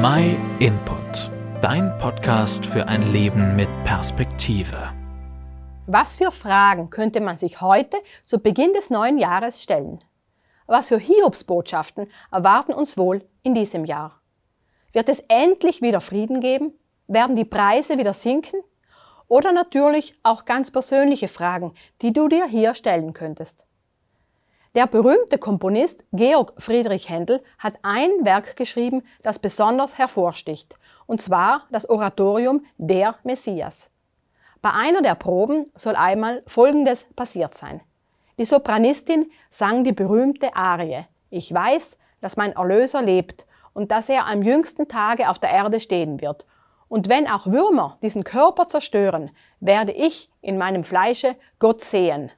My Input, dein Podcast für ein Leben mit Perspektive. Was für Fragen könnte man sich heute zu Beginn des neuen Jahres stellen? Was für Hiobsbotschaften erwarten uns wohl in diesem Jahr? Wird es endlich wieder Frieden geben? Werden die Preise wieder sinken? Oder natürlich auch ganz persönliche Fragen, die du dir hier stellen könntest. Der berühmte Komponist Georg Friedrich Händel hat ein Werk geschrieben, das besonders hervorsticht, und zwar das Oratorium Der Messias. Bei einer der Proben soll einmal Folgendes passiert sein. Die Sopranistin sang die berühmte Arie Ich weiß, dass mein Erlöser lebt und dass er am jüngsten Tage auf der Erde stehen wird. Und wenn auch Würmer diesen Körper zerstören, werde ich in meinem Fleische Gott sehen.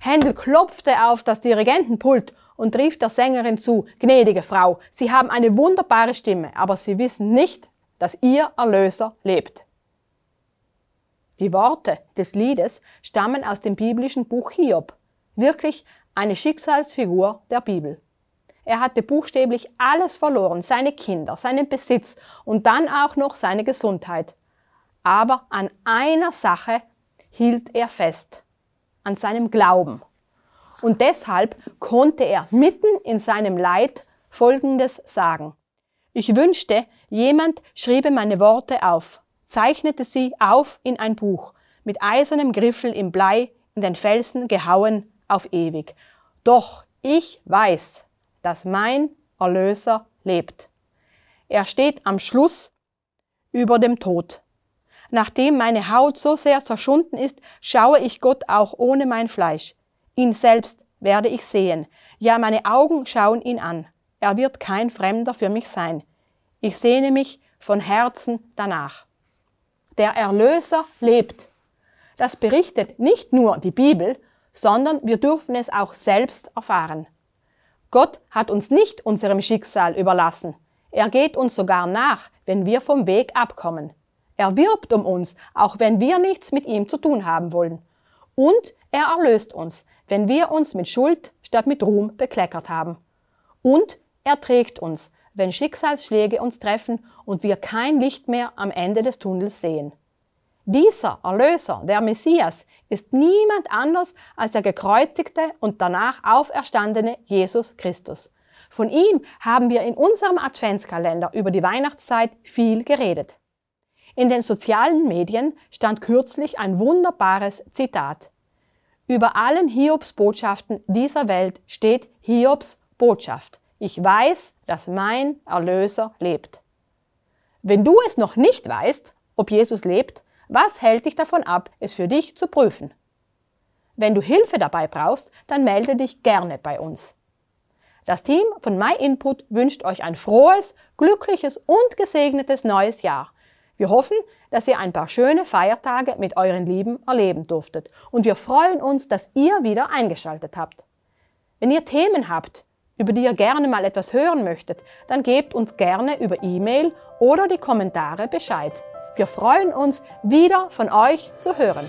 Händel klopfte auf das Dirigentenpult und rief der Sängerin zu, gnädige Frau, Sie haben eine wunderbare Stimme, aber Sie wissen nicht, dass Ihr Erlöser lebt. Die Worte des Liedes stammen aus dem biblischen Buch Hiob, wirklich eine Schicksalsfigur der Bibel. Er hatte buchstäblich alles verloren, seine Kinder, seinen Besitz und dann auch noch seine Gesundheit. Aber an einer Sache hielt er fest, an seinem Glauben. Und deshalb konnte er mitten in seinem Leid Folgendes sagen. Ich wünschte, jemand schriebe meine Worte auf, zeichnete sie auf in ein Buch, mit eisernem Griffel im Blei in den Felsen gehauen auf ewig. Doch ich weiß, dass mein Erlöser lebt. Er steht am Schluss über dem Tod. Nachdem meine Haut so sehr zerschunden ist, schaue ich Gott auch ohne mein Fleisch. Ihn selbst werde ich sehen. Ja, meine Augen schauen ihn an. Er wird kein Fremder für mich sein. Ich sehne mich von Herzen danach. Der Erlöser lebt. Das berichtet nicht nur die Bibel, sondern wir dürfen es auch selbst erfahren. Gott hat uns nicht unserem Schicksal überlassen. Er geht uns sogar nach, wenn wir vom Weg abkommen. Er wirbt um uns, auch wenn wir nichts mit ihm zu tun haben wollen. Und er erlöst uns, wenn wir uns mit Schuld statt mit Ruhm bekleckert haben. Und er trägt uns, wenn Schicksalsschläge uns treffen und wir kein Licht mehr am Ende des Tunnels sehen. Dieser Erlöser, der Messias, ist niemand anders als der gekreuzigte und danach auferstandene Jesus Christus. Von ihm haben wir in unserem Adventskalender über die Weihnachtszeit viel geredet. In den sozialen Medien stand kürzlich ein wunderbares Zitat. Über allen Hiobs Botschaften dieser Welt steht Hiobs Botschaft. Ich weiß, dass mein Erlöser lebt. Wenn du es noch nicht weißt, ob Jesus lebt, was hält dich davon ab, es für dich zu prüfen? Wenn du Hilfe dabei brauchst, dann melde dich gerne bei uns. Das Team von MyInput wünscht euch ein frohes, glückliches und gesegnetes neues Jahr. Wir hoffen, dass ihr ein paar schöne Feiertage mit euren Lieben erleben durftet und wir freuen uns, dass ihr wieder eingeschaltet habt. Wenn ihr Themen habt, über die ihr gerne mal etwas hören möchtet, dann gebt uns gerne über E-Mail oder die Kommentare Bescheid. Wir freuen uns, wieder von euch zu hören.